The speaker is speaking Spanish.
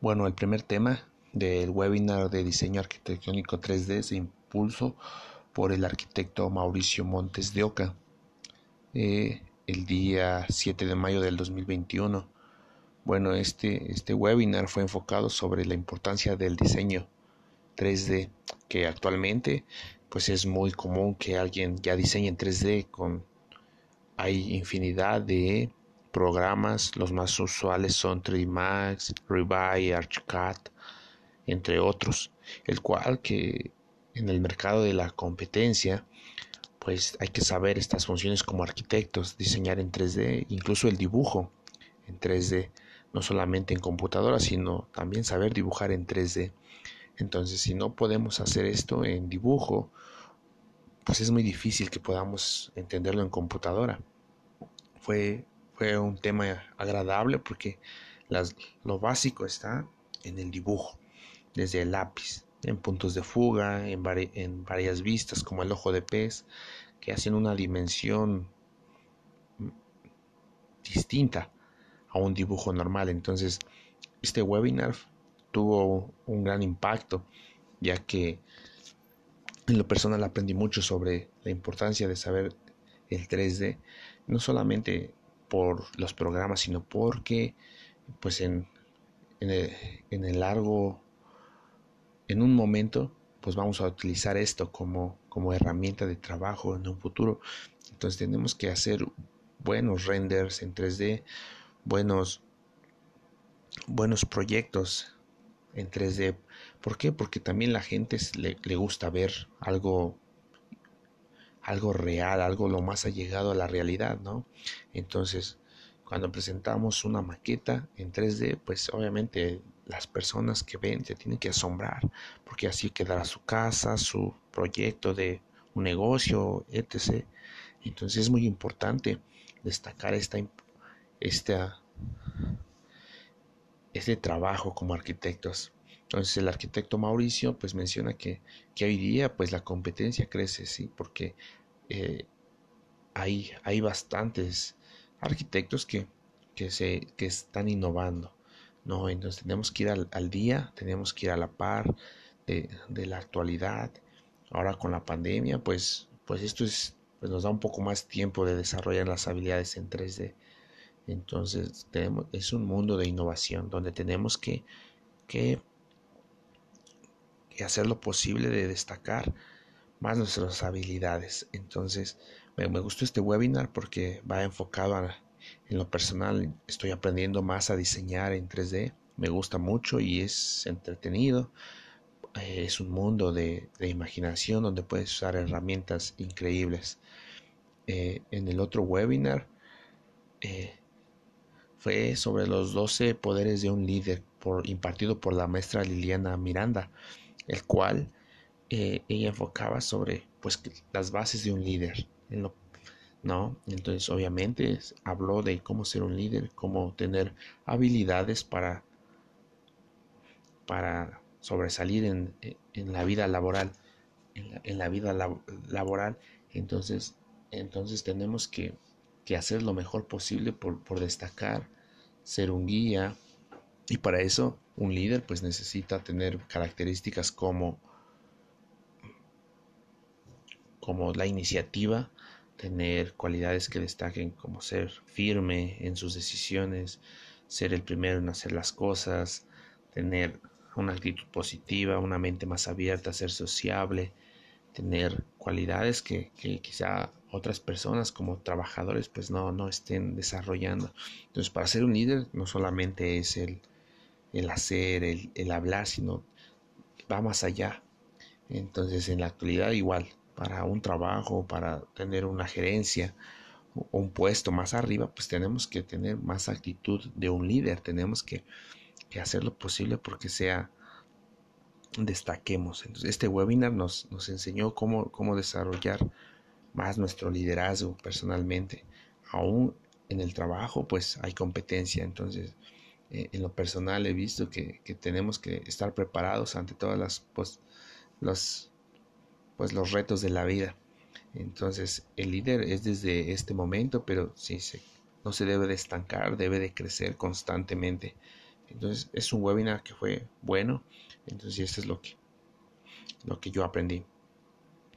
Bueno, el primer tema del webinar de diseño arquitectónico 3D se impulsó por el arquitecto Mauricio Montes de Oca eh, el día 7 de mayo del 2021. Bueno, este, este webinar fue enfocado sobre la importancia del diseño 3D, que actualmente pues es muy común que alguien ya diseñe en 3D con hay infinidad de programas, los más usuales son 3D Max, Revive, ArchCAD, entre otros, el cual que en el mercado de la competencia pues hay que saber estas funciones como arquitectos, diseñar en 3D, incluso el dibujo en 3D, no solamente en computadora, sino también saber dibujar en 3D. Entonces, si no podemos hacer esto en dibujo, pues es muy difícil que podamos entenderlo en computadora. Fue fue un tema agradable porque lo básico está en el dibujo, desde el lápiz, en puntos de fuga, en, en varias vistas como el ojo de pez, que hacen una dimensión distinta a un dibujo normal. Entonces, este webinar tuvo un gran impacto, ya que en lo personal aprendí mucho sobre la importancia de saber el 3D, no solamente por los programas, sino porque pues en, en, el, largo, en un momento, pues vamos a utilizar esto como, como herramienta de trabajo en un futuro. Entonces tenemos que hacer buenos renders en 3D, buenos, buenos proyectos en 3D. ¿Por qué? Porque también la gente le, le gusta ver algo algo real, algo lo más allegado a la realidad, ¿no? Entonces, cuando presentamos una maqueta en 3D, pues obviamente las personas que ven se tienen que asombrar, porque así quedará su casa, su proyecto de un negocio, etc. Entonces es muy importante destacar esta, esta, este trabajo como arquitectos. Entonces el arquitecto Mauricio pues menciona que, que hoy día pues la competencia crece, sí, porque eh, hay, hay bastantes arquitectos que, que, se, que están innovando, ¿no? Entonces tenemos que ir al, día, tenemos que ir a la par de, de, la actualidad. Ahora con la pandemia, pues, pues esto es, pues nos da un poco más tiempo de desarrollar las habilidades en 3D. Entonces tenemos, es un mundo de innovación donde tenemos que, que hacer lo posible de destacar más nuestras habilidades. Entonces, me, gustó este webinar porque va enfocado en lo personal. Estoy aprendiendo más a diseñar en 3D. Me gusta mucho y es entretenido. Eh, es un mundo de, imaginación donde puedes usar herramientas increíbles. Eh, en el otro webinar eh, fue sobre los 12 poderes de un líder por, impartido por la maestra Liliana Miranda el cual eh, ella enfocaba sobre pues las bases de un líder no entonces obviamente habló de cómo ser un líder cómo tener habilidades para para sobresalir en, la vida laboral en la, vida laboral. Entonces entonces tenemos que, que, hacer lo mejor posible por, por destacar ser un guía. Y para eso un líder pues necesita tener características como como la iniciativa, tener cualidades que destaquen como ser firme en sus decisiones, ser el primero en hacer las cosas, tener una actitud positiva, una mente más abierta, ser sociable, tener cualidades que, quizá otras personas como trabajadores pues no, no estén desarrollando. Entonces para ser un líder no solamente es el, el hacer, el, el hablar, sino va más allá. Entonces en la actualidad igual, para un trabajo, para tener una gerencia o un puesto más arriba, pues tenemos que tener más actitud de un líder, tenemos que, hacer lo posible porque sea destaquemos. Entonces, este webinar nos, nos enseñó cómo, cómo desarrollar más nuestro liderazgo personalmente. Aún en el trabajo, pues hay competencia. Entonces, eh, en lo personal he visto que, que, tenemos que estar preparados ante todas las pues, los pues los retos de la vida. Entonces el líder es desde este momento, pero sí, no se debe de estancar, debe de crecer constantemente. Entonces es un webinar que fue bueno. Entonces esto es lo que, lo que yo aprendí.